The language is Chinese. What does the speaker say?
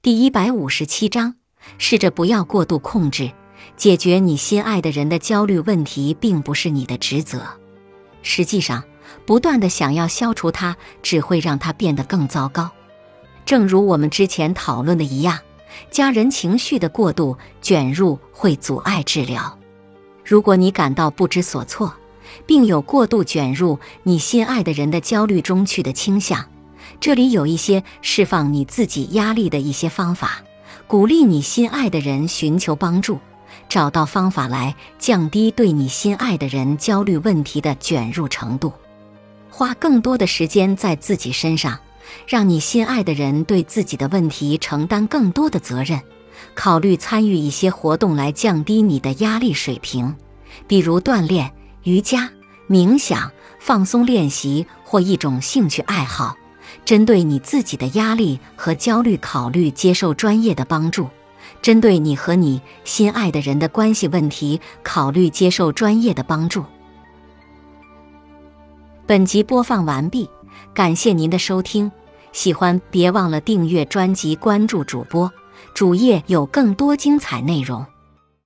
第一百五十七章，试着不要过度控制。解决你心爱的人的焦虑问题，并不是你的职责。实际上，不断的想要消除它，只会让它变得更糟糕。正如我们之前讨论的一样，家人情绪的过度卷入会阻碍治疗。如果你感到不知所措，并有过度卷入你心爱的人的焦虑中去的倾向。这里有一些释放你自己压力的一些方法，鼓励你心爱的人寻求帮助，找到方法来降低对你心爱的人焦虑问题的卷入程度，花更多的时间在自己身上，让你心爱的人对自己的问题承担更多的责任，考虑参与一些活动来降低你的压力水平，比如锻炼、瑜伽、冥想、放松练习或一种兴趣爱好。针对你自己的压力和焦虑，考虑接受专业的帮助；针对你和你心爱的人的关系问题，考虑接受专业的帮助。本集播放完毕，感谢您的收听。喜欢别忘了订阅专辑，关注主播主页，有更多精彩内容。